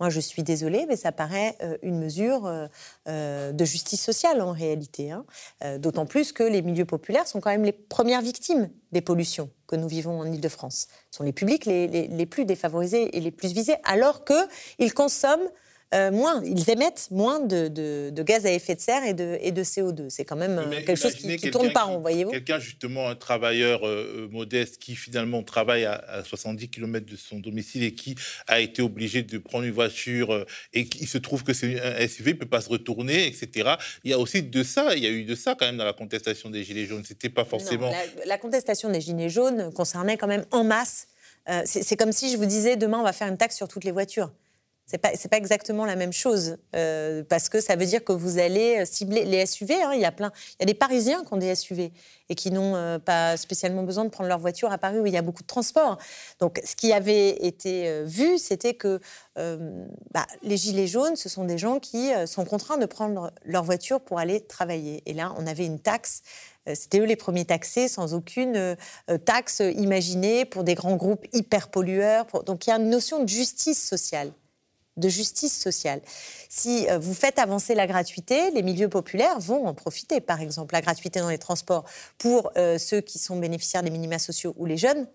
moi, je suis désolée, mais ça paraît euh, une mesure euh, euh, de justice sociale en réalité. Hein. D'autant plus que les milieux populaires sont quand même les premières victimes des pollutions que nous vivons en Ile-de-France. Ce sont les publics les, les, plus défavorisés et les plus visés, alors qu'ils consomment euh, moins, ils émettent moins de, gaz à effet de serre et de, et de CO2. C'est quand même euh, quelque chose qui ne tourne pas voyez-vous. Quelqu'un, justement, un travailleur euh, modeste qui finalement travaille à, 70 km de son domicile et qui a été obligé de prendre une voiture et qui se trouve que c'est un SUV, ne peut pas se retourner, etc. Il y a aussi de ça, il y a eu de ça quand même dans la contestation des Gilets jaunes. C'était pas forcément. la, la, contestation des Gilets jaunes concernait quand même en masse. c'est comme si je vous disais demain on va faire une taxe sur toutes les voitures c'est pas pas exactement la même chose euh, parce que ça veut dire que vous allez cibler les SUV. Hein, il y a plein, il y a des Parisiens qui ont des SUV et qui n'ont euh, pas spécialement besoin de prendre leur voiture à Paris où il y a beaucoup de transports. Donc, ce qui avait été euh, vu, c'était que bah, les gilets jaunes, ce sont des gens qui sont contraints de prendre leur voiture pour aller travailler. Et là, on avait une taxe c'était eux les premiers taxés, sans aucune taxe imaginée pour des grands groupes hyper pollueurs. Donc il y a une notion de justice sociale de justice sociale. Si euh, vous faites avancer la gratuité, les milieux populaires vont en profiter. Par exemple, la gratuité dans les transports pour euh, ceux qui sont bénéficiaires des minima sociaux ou les jeunes,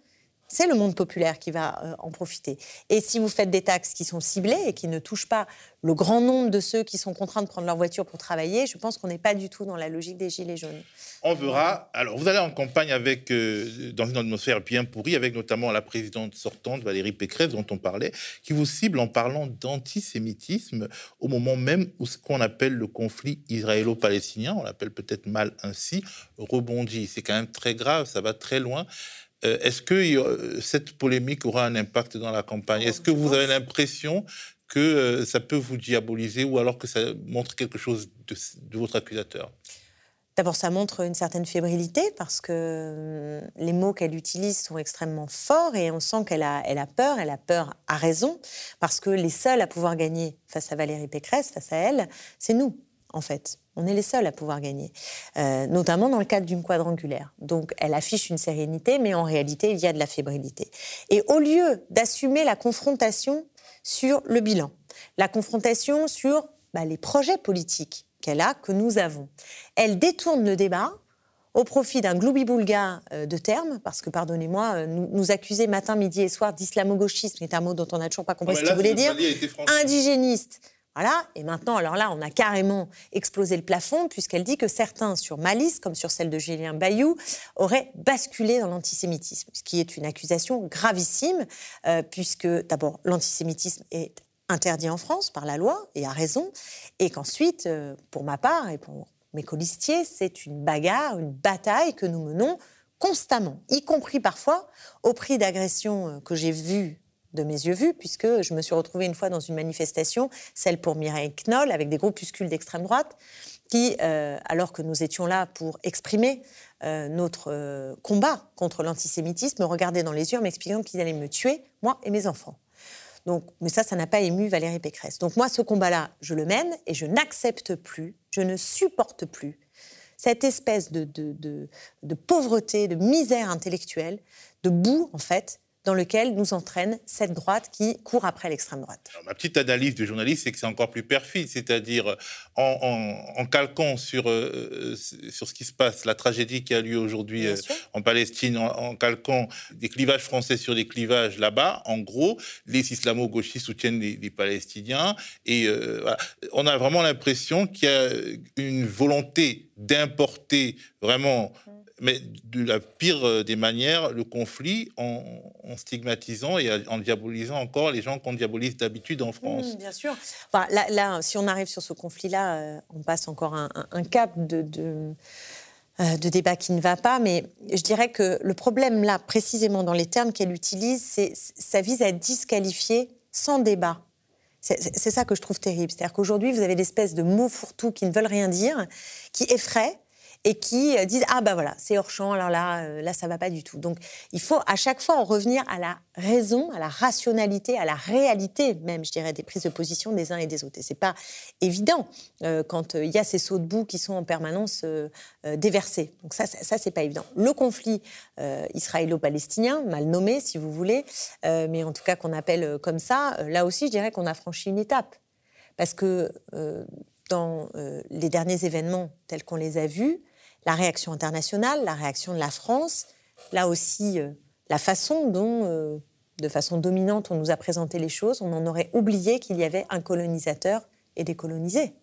c'est le monde populaire qui va euh, en profiter. Et si vous faites des taxes qui sont ciblées et qui ne touchent pas le grand nombre de ceux qui sont contraints de prendre leur voiture pour travailler, je pense qu'on n'est pas du tout dans la logique des gilets jaunes. On verra. Alors, vous allez en campagne avec, euh, dans une atmosphère bien pourrie, avec notamment la présidente sortante, Valérie Pécresse, dont on parlait, qui vous cible en parlant d'antisémitisme au moment même où ce qu'on appelle le conflit israélo-palestinien, on l'appelle peut-être mal ainsi, rebondit. C'est quand même très grave, ça va très loin. Euh, est-ce que cette polémique aura un impact dans la campagne? Est-ce que vous avez l'impression que euh, ça peut vous diaboliser ou alors que ça montre quelque chose de, votre accusateur? D'abord, ça montre une certaine fébrilité parce que hum, les mots qu'elle utilise sont extrêmement forts et on sent qu'elle a, elle a peur. Elle a peur à raison parce que les seuls à pouvoir gagner face à Valérie Pécresse, face à elle, c'est nous, en fait. On est les seuls à pouvoir gagner, euh, notamment dans le cadre d'une quadrangulaire. Donc elle affiche une sérénité, mais en réalité, il y a de la fébrilité. Et au lieu d'assumer la confrontation sur le bilan, la confrontation sur bah, les projets politiques qu'elle a, que nous avons, elle détourne le débat au profit d'un gloubi-boulga euh, de termes, parce que, pardonnez-moi, euh, nous, accuser matin, midi et soir d'islamo-gauchisme, est un mot dont on n'a toujours pas compris ce qu'il voulait dire, indigéniste. Voilà, et maintenant, alors là, on a carrément explosé le plafond, puisqu'elle dit que certains, sur ma liste, comme sur celle de Julien Bayou, auraient basculé dans l'antisémitisme, ce qui est une accusation gravissime, euh, puisque d'abord, l'antisémitisme est interdit en France par la loi, et à raison, et qu'ensuite, pour ma part, et pour mes colistiers, c'est une bagarre, une bataille que nous menons constamment, y compris parfois au prix d'agressions euh, que j'ai vues de mes yeux vus, puisque je me suis retrouvée une fois dans une manifestation, celle pour Mireille Knoll, avec des groupuscules d'extrême droite, qui, euh, alors que nous étions là pour exprimer euh, notre combat contre l'antisémitisme, me regardaient dans les yeux en m'expliquant qu'ils allaient me tuer, moi et mes enfants. Donc, mais ça, ça n'a pas ému Valérie Pécresse. Donc moi, ce combat-là, je le mène et je n'accepte plus, je ne supporte plus cette espèce de pauvreté, de misère intellectuelle, de boue, en fait, dans lequel nous entraîne cette droite qui court après l'extrême droite. ma petite analyse de journaliste, c'est que c'est encore plus perfide, c'est-à-dire en, calquant sur, euh, sur ce qui se passe, la tragédie qui a lieu aujourd'hui euh, en Palestine, en, calquant des clivages français sur des clivages là-bas, en gros, les islamo-gauchistes soutiennent les, Palestiniens, et euh, on a vraiment l'impression qu'il y a une volonté d'importer vraiment mais de la pire euh, des manières, le conflit en, stigmatisant et en diabolisant encore les gens qu'on diabolise d'habitude en France. Mmh, bien sûr. là, si on arrive sur ce conflit-là, euh, on passe encore un, cap de, euh, de, débat qui ne va pas, mais je dirais que le problème là, précisément dans les termes qu'elle utilise, c'est ça vise à disqualifier sans débat. C'est ça que je trouve terrible. C'est-à-dire qu'aujourd'hui, vous avez l'espèce de mots fourre-tout qui ne veulent rien dire, qui effraient, et qui euh, disent ah bah voilà c'est hors champ alors là euh, là ça va pas du tout. Donc il faut à chaque fois en revenir à la raison à la rationalité à la réalité même je dirais des prises de position des uns et des autres. Et c'est pas évident euh, quand il y a ces sauts de boue qui sont en permanence déversés. Donc ça ça, c'est pas évident. Le conflit israélo-palestinien mal nommé si vous voulez mais en tout cas qu'on appelle comme ça là aussi je dirais qu'on a franchi une étape. Parce que dans les derniers événements tels qu'on les a vus, la réaction internationale, la réaction de la France, là aussi euh, la façon dont, euh, de façon dominante, on nous a présenté les choses, on en aurait oublié qu'il y avait un colonisateur et des colonisés.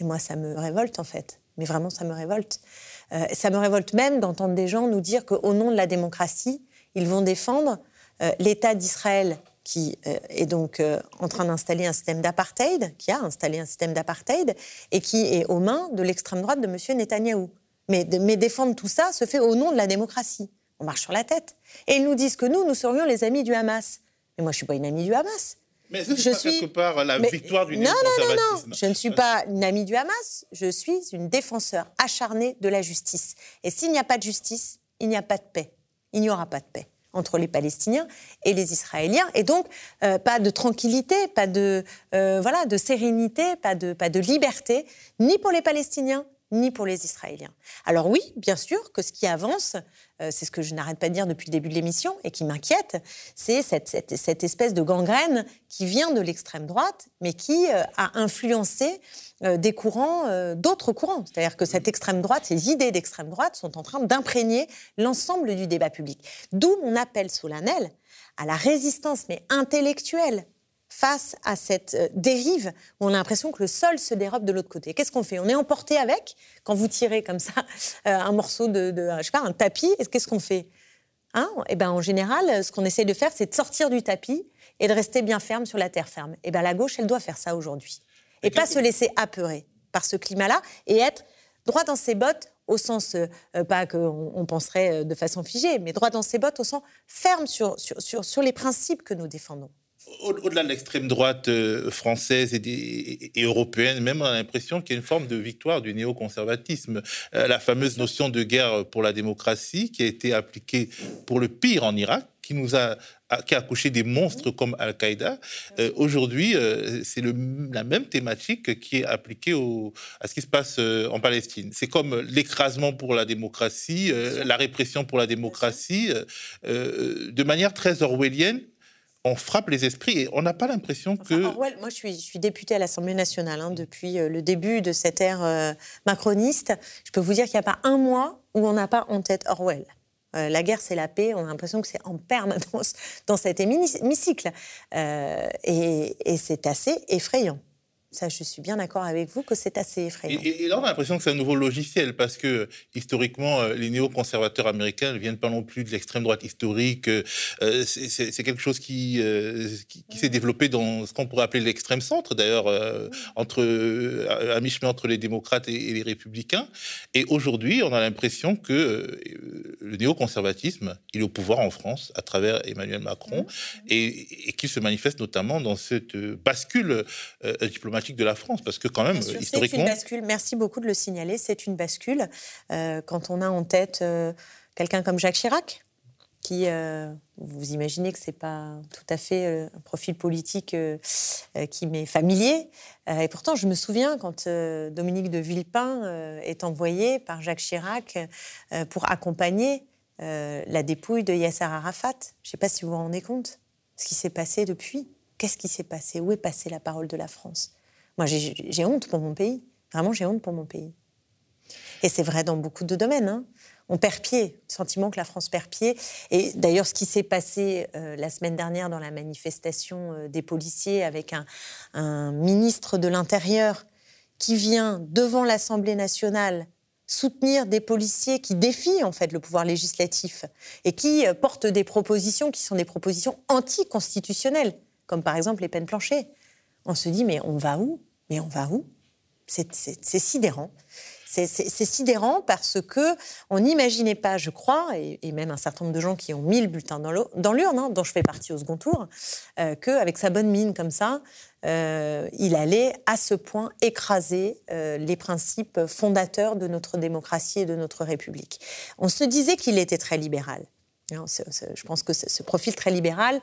Et moi, ça me révolte en fait. Mais vraiment, ça me révolte. Euh, ça me révolte même d'entendre des gens nous dire qu'au nom de la démocratie, ils vont défendre l'État d'Israël qui est donc en train d'installer un système d'apartheid, qui a installé un système d'apartheid, et qui est aux mains de l'extrême droite de M. Netanyahou. Mais, défendre tout ça se fait au nom de la démocratie. On marche sur la tête. Et ils nous disent que nous, nous serions les amis du Hamas. Mais moi, je ne suis pas une amie du Hamas. Mais je suis quelque part la victoire du non, non, non, non, je ne suis pas une amie du Hamas. Je suis une défenseur acharnée de la justice. Et s'il n'y a pas de justice, il n'y a pas de paix. Il n'y aura pas de paix entre les Palestiniens et les Israéliens, et donc euh, pas de tranquillité, pas de euh, voilà de sérénité, pas de pas de liberté, ni pour les Palestiniens ni pour les Israéliens. Alors oui, bien sûr que ce qui avance, euh, c'est ce que je n'arrête pas de dire depuis le début de l'émission et qui m'inquiète, c'est cette, espèce de gangrène qui vient de l'extrême droite, mais qui euh, a influencé euh, des courants, d'autres courants. C'est-à-dire que cette extrême droite, ces idées d'extrême droite sont en train d'imprégner l'ensemble du débat public. D'où mon appel solennel à la résistance, mais intellectuelle, face à cette euh, dérive où on a l'impression que le sol se dérobe de l'autre côté. Qu'est-ce qu'on fait? On est emporté avec? Quand vous tirez comme ça euh, un morceau de, je sais pas, un tapis. Qu'est-ce qu'on fait? Hein? Et eh ben en général, ce qu'on essaye de faire, c'est de sortir du tapis et de rester bien ferme sur la terre ferme. Et eh ben la gauche, elle doit faire ça aujourd'hui et pas se laisser apeurer par ce climat-là et être droit dans ses bottes au sens, euh, pas qu'on on penserait de façon figée, mais droit dans ses bottes au sens ferme sur, sur, sur les principes que nous défendons au-delà de l'extrême droite euh, française et, européenne, même on a l'impression qu'il y a une forme de victoire du néoconservatisme. Euh, la fameuse notion de guerre pour la démocratie qui a été appliquée pour le pire en Irak, qui nous a qui a accouché des monstres comme Al-Qaïda. Euh, aujourd'hui, c'est la même thématique qui est appliquée au, à ce qui se passe en Palestine. C'est comme l'écrasement pour la démocratie, la répression pour la démocratie, de manière très orwellienne on frappe les esprits et on n'a pas l'impression que. moi, je suis, je suis députée à l'Assemblée nationale hein, depuis euh, le début de cette ère euh, macroniste. Je peux vous dire qu'il n'y a pas un mois où on n'a pas en tête Orwell. Euh, la guerre, c'est la paix. On a l'impression que c'est en permanence dans cet hémicycle. et c'est assez effrayant. Ça, je suis bien d'accord avec vous que c'est assez effrayant. Et, là, on a l'impression que c'est un nouveau logiciel parce que historiquement, euh, les néoconservateurs américains ne viennent pas non plus de l'extrême droite historique. Euh, c'est quelque chose qui, euh, qui, s'est développé dans ce qu'on pourrait appeler l'extrême centre, d'ailleurs, entre à mi-chemin entre les démocrates et, les républicains. Et aujourd'hui, on a l'impression que le néoconservatisme, il est au pouvoir en France à travers Emmanuel Macron et, et qu'il se manifeste notamment dans cette bascule diplomatique de la France, parce que quand même, historiquement... Une bascule. Merci beaucoup de le signaler, c'est une bascule. Euh, quand on a en tête euh, quelqu'un comme Jacques Chirac, qui, euh, vous imaginez que c'est pas tout à fait un profil politique qui m'est familier. et pourtant, je me souviens quand Dominique de Villepin est envoyé par Jacques Chirac pour accompagner la dépouille de Yasser Arafat. Je ne sais pas si vous vous rendez compte ce qui s'est passé depuis. Qu'est-ce qui s'est passé? Où est passée la parole de la France? Moi, j'ai honte pour mon pays. Vraiment, j'ai honte pour mon pays. Et c'est vrai dans beaucoup de domaines. Hein. On perd pied, le sentiment que la France perd pied. Et d'ailleurs, ce qui s'est passé euh, la semaine dernière dans la manifestation euh, des policiers avec un, ministre de l'Intérieur qui vient devant l'Assemblée nationale soutenir des policiers qui défient en fait le pouvoir législatif et qui euh, portent des propositions qui sont des propositions anticonstitutionnelles, comme par exemple les peines planchées. On se dit mais on va où? Mais on va où? C'est sidérant. C'est sidérant parce que on n'imaginait pas, je crois, et, même un certain nombre de gens qui ont mis le bulletin dans l'urne, hein, dont je fais partie au second tour, euh, qu'avec sa bonne mine comme ça, euh, il allait à ce point écraser euh, les principes fondateurs de notre démocratie et de notre République. On se disait qu'il était très libéral. je pense que ce profil très libéral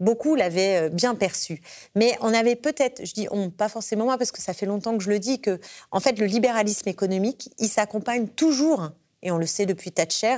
beaucoup l'avaient euh, bien perçu. Mais on avait peut-être, je dis pas forcément moi, parce que ça fait longtemps que je le dis, que en fait le libéralisme économique, il s'accompagne toujours, et on le sait depuis Thatcher,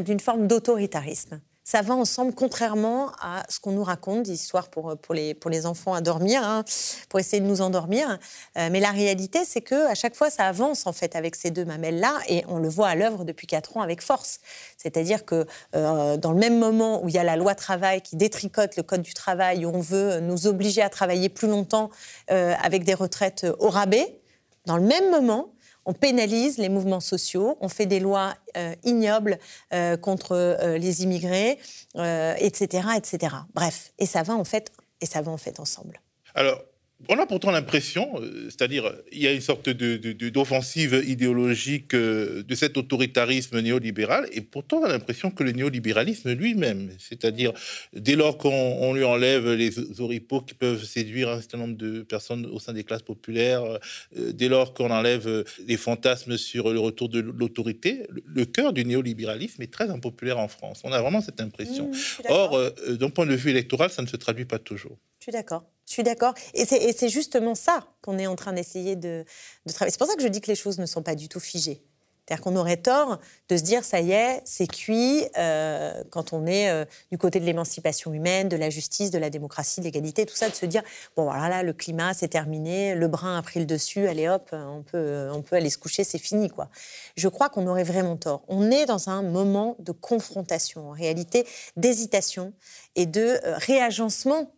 d'une forme d'autoritarisme ça va ensemble, contrairement à ce qu'on nous raconte, d'histoires pour, pour, les, pour les enfants à dormir, hein, pour essayer de nous endormir. Euh, mais la réalité, c'est que à chaque fois, ça avance en fait avec ces deux mamelles-là, et on le voit à l'œuvre depuis quatre ans avec force. C'est-à-dire que euh, dans le même moment où il y a la loi travail qui détricote le code du travail, où on veut nous obliger à travailler plus longtemps euh, avec des retraites au rabais, dans le même moment, on pénalise les mouvements sociaux, on fait des lois euh, ignobles euh, contre euh, les immigrés, etc., etc. Bref, et ça va en fait, et ça va en fait ensemble. Alors, on a pourtant l'impression, euh, c'est-à-dire il y a une sorte d'offensive idéologique euh, de cet autoritarisme néolibéral, et pourtant on a l'impression que le néolibéralisme lui-même, c'est-à-dire dès lors qu'on lui enlève les oripeaux qui peuvent séduire un certain nombre de personnes au sein des classes populaires, euh, dès lors qu'on enlève les fantasmes sur le retour de l'autorité, le cœur du néolibéralisme est très impopulaire en France. On a vraiment cette impression. Mmh, Or, d'un point de vue électoral, ça ne se traduit pas toujours. Je suis d'accord. Je suis d'accord. Et c'est justement ça qu'on est en train d'essayer de, travailler. C'est pour ça que je dis que les choses ne sont pas du tout figées. C'est-à-dire qu'on aurait tort de se dire, ça y est, c'est cuit euh, quand on est euh, du côté de l'émancipation humaine, de la justice, de la démocratie, de l'égalité, tout ça, de se dire, bon voilà, là, le climat, c'est terminé, le brun a pris le dessus, allez hop, on peut, aller se coucher, c'est fini, quoi. Je crois qu'on aurait vraiment tort. On est dans un moment de confrontation, en réalité, d'hésitation et de euh, réagencement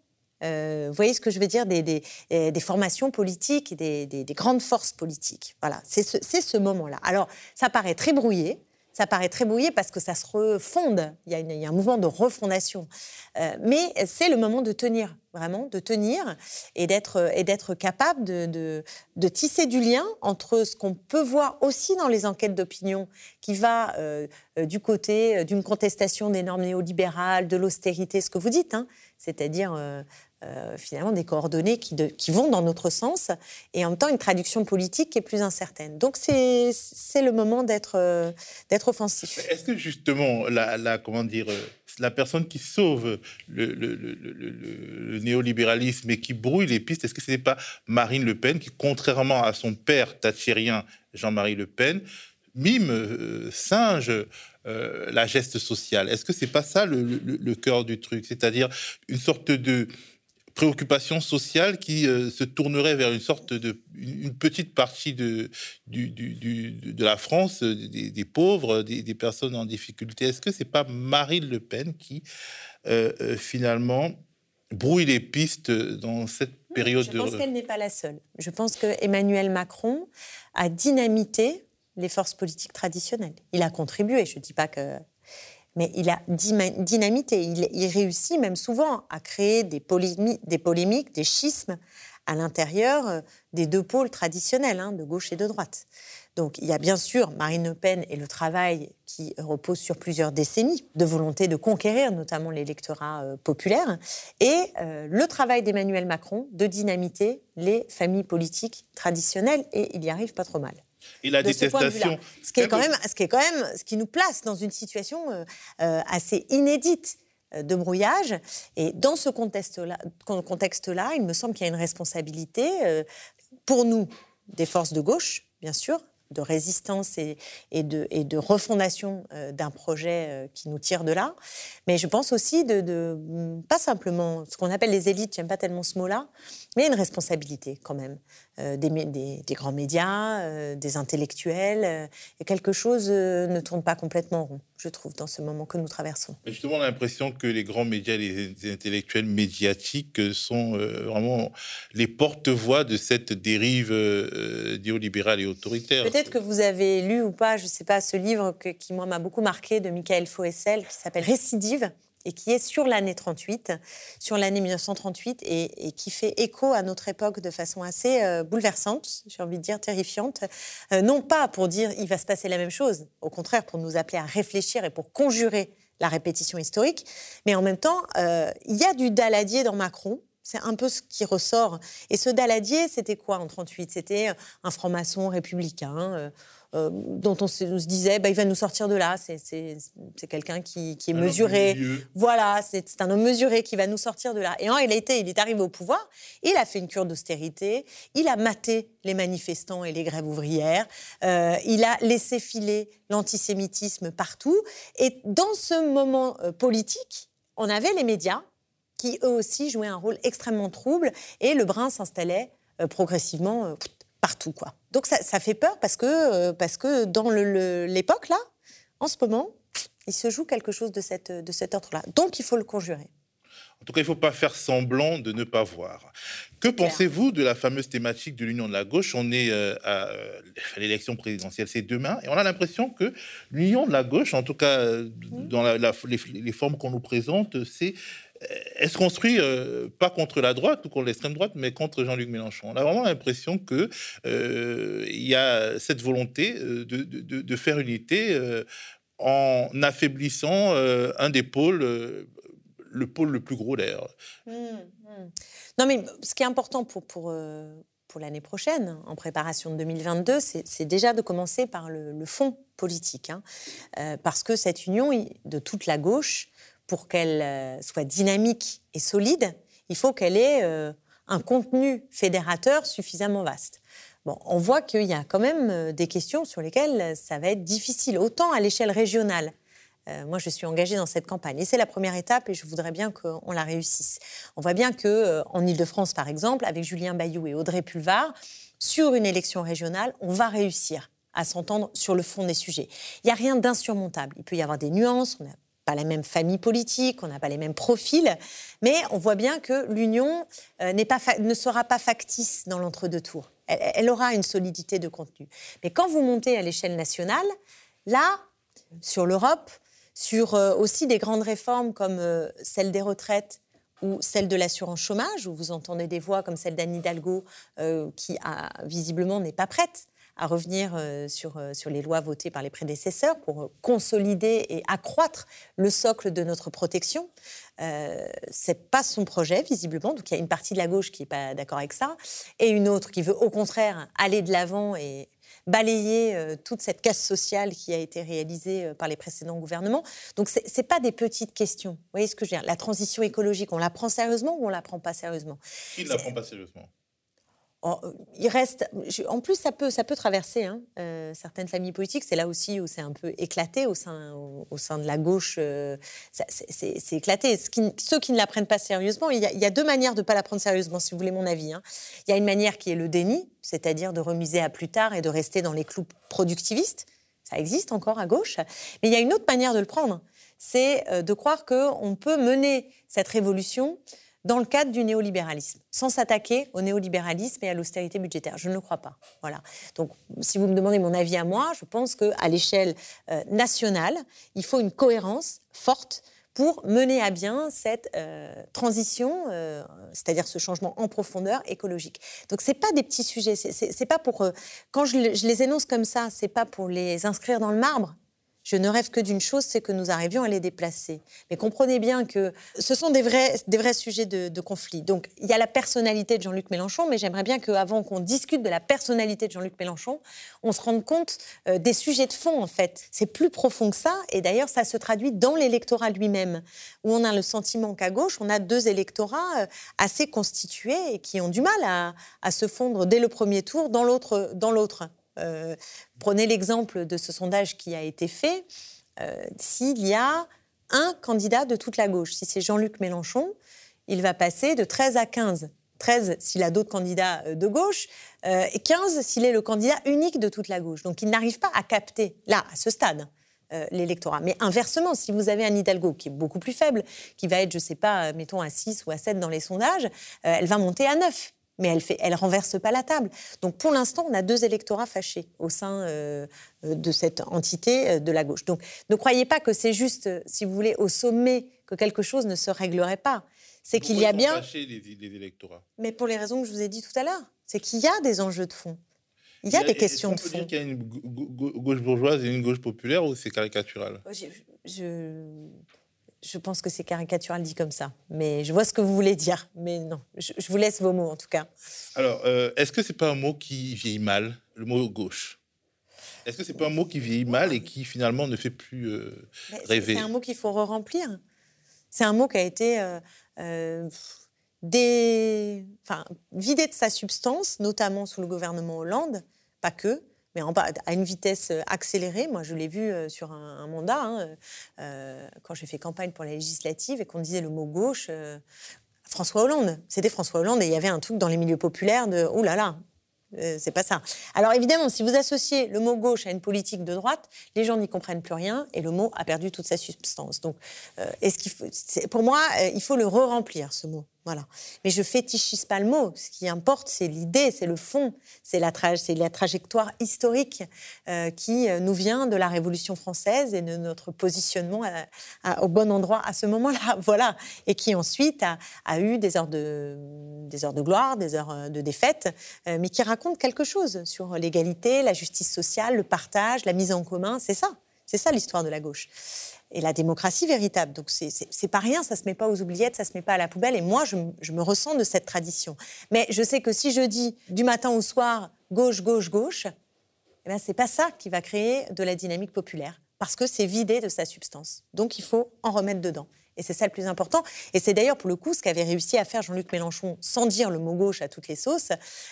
vous voyez ce que je veux dire des, euh, formations politiques, des, des, grandes forces politiques. Voilà, c'est ce, moment-là. Alors, ça paraît très brouillé. Ça paraît très brouillé parce que ça se refonde. Il y a, un mouvement de refondation. Euh, mais c'est le moment de tenir, vraiment, de tenir et d'être capable de, tisser du lien entre ce qu'on peut voir aussi dans les enquêtes d'opinion, qui va du côté d'une contestation des normes néolibérales, de l'austérité, ce que vous dites, hein, c'est-à-dire euh, finalement des coordonnées qui, vont dans notre sens et en même temps une traduction politique qui est plus incertaine. Donc c'est le moment d'être euh, offensif. Est-ce que justement la, comment dire euh, la personne qui sauve le, néolibéralisme et qui brouille les pistes, est-ce que ce n'est pas Marine Le Pen qui, contrairement à son père thatchérien Jean-Marie Le Pen, mime, singe la geste sociale? Est-ce que c'est pas ça le cœur du truc? C'est-à-dire une sorte de préoccupation sociale qui euh, se tournerait vers une sorte de une petite partie de du, de la France euh, des, pauvres des, personnes en difficulté. Est-ce que c'est pas Marine Le Pen qui euh, finalement brouille les pistes dans cette période je de... pense qu'elle n'est pas la seule. Je pense que Emmanuel Macron a dynamité les forces politiques traditionnelles. Il a contribué. Je dis pas que mais il a dynamité. Il, réussit même souvent à créer des, polémiques, des schismes à l'intérieur euh, des deux pôles traditionnels, hein, de gauche et de droite. Donc il y a bien sûr Marine Le Pen et le travail qui repose sur plusieurs décennies de volonté de conquérir notamment l'électorat euh, populaire, et euh, le travail d'Emmanuel Macron de dynamiter les familles politiques traditionnelles, et il y arrive pas trop mal et la détestation. Ce, qui est quand même, ce qui est quand même, ce qui nous place dans une situation euh, euh, assez inédite euh, de brouillage. Et dans ce contexte-là, contexte -là, il me semble qu'il y a une responsabilité pour nous, des forces de gauche, bien sûr, de résistance et, de, refondation euh, d'un projet euh, qui nous tire de là. Mais je pense aussi de, pas simplement ce qu'on appelle les élites, j'aime pas tellement ce mot-là, mais une responsabilité quand même euh, des, grands médias, des intellectuels. et quelque chose ne tourne pas complètement rond, je trouve, dans ce moment que nous traversons. Mais justement, on a l'impression que les grands médias, les, intellectuels médiatiques sont vraiment les porte-voix de cette dérive néolibérale et autoritaire. Peut-être que vous avez lu ou pas, je ne sais pas, ce livre qui, moi, m'a beaucoup marqué de Michael Foessel, qui s'appelle Récidive et qui est sur l'année 38, sur l'année 1938, et, qui fait écho à notre époque de façon assez euh, bouleversante, j'ai envie de dire terrifiante. Euh, non pas pour dire il va se passer la même chose, au contraire pour nous appeler à réfléchir et pour conjurer la répétition historique, mais en même temps, euh, il y a du Daladier dans Macron, c'est un peu ce qui ressort. Et ce Daladier, c'était quoi en 38 C'était un franc-maçon républicain. Euh, euh, dont on se, disait, bah, il va nous sortir de là. C'est quelqu'un qui, est mesuré. Voilà, c'est un homme mesuré qui va nous sortir de là. Et en été, il est arrivé au pouvoir, il a fait une cure d'austérité, il a maté les manifestants et les grèves ouvrières, euh, il a laissé filer l'antisémitisme partout. Et dans ce moment politique, on avait les médias qui eux aussi jouaient un rôle extrêmement trouble et le brin s'installait euh, progressivement euh, partout. Quoi. Donc ça, fait peur parce que, euh, parce que dans l'époque, là, en ce moment, il se joue quelque chose de, cette, de cet ordre-là. Donc il faut le conjurer. En tout cas, il ne faut pas faire semblant de ne pas voir. Que pensez-vous de la fameuse thématique de l'union de la gauche? On est à l'élection présidentielle, c'est demain, et on a l'impression que l'union de la gauche, en tout cas dans les, formes qu'on nous présente, c'est elle se construit euh, pas contre la droite ou contre l'extrême droite, mais contre Jean-Luc Mélenchon? On a vraiment l'impression que euh, il y a cette volonté euh, de, faire unité en affaiblissant un des pôles, le pôle le plus gros d'ailleurs. Mmh, mmh. Non, mais ce qui est important pour, pour, pour l'année prochaine, en préparation de 2022, c'est déjà de commencer par le, fond politique. Hein. parce que cette union de toute la gauche, pour qu'elle euh, soit dynamique et solide, il faut qu'elle ait euh, un contenu fédérateur suffisamment vaste. Bon, on voit qu'il y a quand même euh, des questions sur lesquelles ça va être difficile, autant à l'échelle régionale. moi, je suis engagée dans cette campagne et c'est la première étape et je voudrais bien qu'on la réussisse. On voit bien que en Ile-de-France, par exemple, avec Julien Bayou et Audrey Pulvar, sur une élection régionale, on va réussir à s'entendre sur le fond des sujets. Il n'y a rien d'insurmontable. Il peut y avoir des nuances. On pas la même famille politique, on n'a pas les mêmes profils, mais on voit bien que l'union euh, ne sera pas factice dans l'entre-deux tours. Elle, aura une solidité de contenu. Mais quand vous montez à l'échelle nationale, là, sur l'Europe, sur euh, aussi des grandes réformes comme euh, celle des retraites ou celle de l'assurance chômage, où vous entendez des voix comme celle d'Anne Hidalgo, qui visiblement n'est pas prête à revenir euh, sur, euh, sur les lois votées par les prédécesseurs pour euh, consolider et accroître le socle de notre protection. Euh, c'est pas son projet, visiblement. Donc il y a une partie de la gauche qui n'est pas d'accord avec ça, et une autre qui veut au contraire aller de l'avant et balayer toute cette casse sociale qui a été réalisée par les précédents gouvernements. Donc ce n'est pas des petites questions. Vous voyez ce que je veux dire? La transition écologique, on la prend sérieusement ou on la prend pas sérieusement? Qui ne la prend pas sérieusement? Il reste. En plus, ça peut, ça peut traverser hein, euh, certaines familles politiques. C'est là aussi où c'est un peu éclaté au sein, au, sein de la gauche. Euh, c'est éclaté. ceux qui ne la prennent pas sérieusement, il y a, deux manières de ne pas la prendre sérieusement, si vous voulez mon avis. Hein. Il y a une manière qui est le déni, c'est-à-dire de remiser à plus tard et de rester dans les clous productivistes. Ça existe encore à gauche. Mais il y a une autre manière de le prendre, c'est euh, de croire qu'on peut mener cette révolution dans le cadre du néolibéralisme, sans s'attaquer au néolibéralisme et à l'austérité budgétaire. Je ne le crois pas. Voilà. Donc, si vous me demandez mon avis à moi, je pense qu'à l'échelle euh, nationale, il faut une cohérence forte pour mener à bien cette euh, transition, euh, c'est-à-dire ce changement en profondeur écologique. Donc c'est pas des petits sujets, c'est pas pour quand je, je, les énonce comme ça, c'est pas pour les inscrire dans le marbre, je ne rêve que d'une chose, c'est que nous arrivions à les déplacer. Mais comprenez bien que ce sont des vrais, des vrais sujets de, conflit. Donc il y a la personnalité de Jean-Luc Mélenchon, mais j'aimerais bien qu'avant qu'on discute de la personnalité de Jean-Luc Mélenchon, on se rende compte euh, des sujets de fond, en fait. C'est plus profond que ça, et d'ailleurs ça se traduit dans l'électorat lui-même, où on a le sentiment qu'à gauche, on a deux électorats euh, assez constitués et qui ont du mal à, à se fondre dès le premier tour dans l'autre. Euh, prenez l'exemple de ce sondage qui a été fait. Euh, s'il y a un candidat de toute la gauche, si c'est Jean-Luc Mélenchon, il va passer de 13 à 15. 13 s'il a d'autres candidats euh, de gauche, et 15 s'il est le candidat unique de toute la gauche. Donc il n'arrive pas à capter, là, à ce stade, l'électorat. Mais inversement, si vous avez un Hidalgo qui est beaucoup plus faible, qui va être, je ne sais pas, mettons à 6 ou à 7 dans les sondages, elle va monter à 9 mais elle ne elle renverse pas la table. Donc pour l'instant, on a deux électorats fâchés au sein euh, de cette entité euh, de la gauche. Donc ne croyez pas que c'est juste, si vous voulez, au sommet que quelque chose ne se réglerait pas. C'est qu'il y a bien. Les, les électorats? Mais pour les raisons que je vous ai dit tout à l'heure, c'est qu'il y a des enjeux de fond. Il y a, des questions de fond. Dire qu'il y a une gauche bourgeoise et une gauche populaire ou c'est caricatural je je pense que c'est caricatural dit comme ça, mais je vois ce que vous voulez dire. Mais non, je, vous laisse vos mots en tout cas. Alors, euh, est-ce que c'est pas un mot qui vieillit mal, le mot gauche? Est-ce que c'est pas un mot qui vieillit mal et qui finalement ne fait plus euh, rêver? C'est un mot qu'il faut re-remplir. C'est un mot qui a été euh, des... enfin, vidé de sa substance, notamment sous le gouvernement Hollande, pas que, mais à une vitesse euh, accélérée. Moi, je l'ai vu euh, sur un, mandat, hein, euh, quand j'ai fait campagne pour la législative et qu'on disait le mot gauche. François Hollande, c'était François Hollande et il y avait un truc dans les milieux populaires de oh là là, c'est pas ça. Alors évidemment, si vous associez le mot gauche à une politique de droite, les gens n'y comprennent plus rien et le mot a perdu toute sa substance. Donc, pour moi, il faut le re-remplir ce mot. Voilà. Mais je fétichise pas le mot. Ce qui importe, c'est l'idée, c'est le fond, c'est la, la, trajectoire historique euh, qui euh, nous vient de la Révolution française et de notre positionnement au bon endroit à ce moment-là. Voilà. Et qui ensuite a, eu des heures, de, des heures de gloire, des heures euh, de défaite, mais qui raconte quelque chose sur l'égalité, la justice sociale, le partage, la mise en commun. C'est ça. C'est ça l'histoire de la gauche et la démocratie véritable. Donc c'est pas rien, ça se met pas aux oubliettes, ça se met pas à la poubelle. Et moi, je, me ressens de cette tradition. Mais je sais que si je dis du matin au soir gauche, gauche, gauche, eh ben c'est pas ça qui va créer de la dynamique populaire, parce que c'est vidé de sa substance. Donc il faut en remettre dedans. Et c'est ça le plus important. Et c'est d'ailleurs pour le coup ce qu'avait réussi à faire Jean-Luc Mélenchon sans dire le mot gauche à toutes les sauces.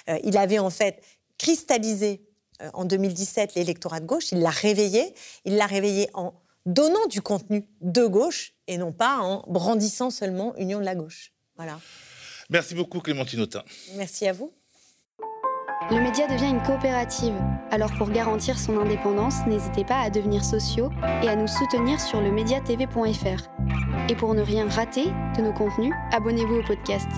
Euh, il avait en fait cristallisé euh, en 2017 l'électorat de gauche, il l'a réveillé, il l'a réveillé en donnant du contenu de gauche et non pas en brandissant seulement Union de la gauche. Voilà. Merci beaucoup Clémentine Autain. Merci à vous. Le média devient une coopérative. Alors pour garantir son indépendance, n'hésitez pas à devenir sociaux et à nous soutenir sur le mediatv.fr. Et pour ne rien rater de nos contenus, abonnez-vous au podcast.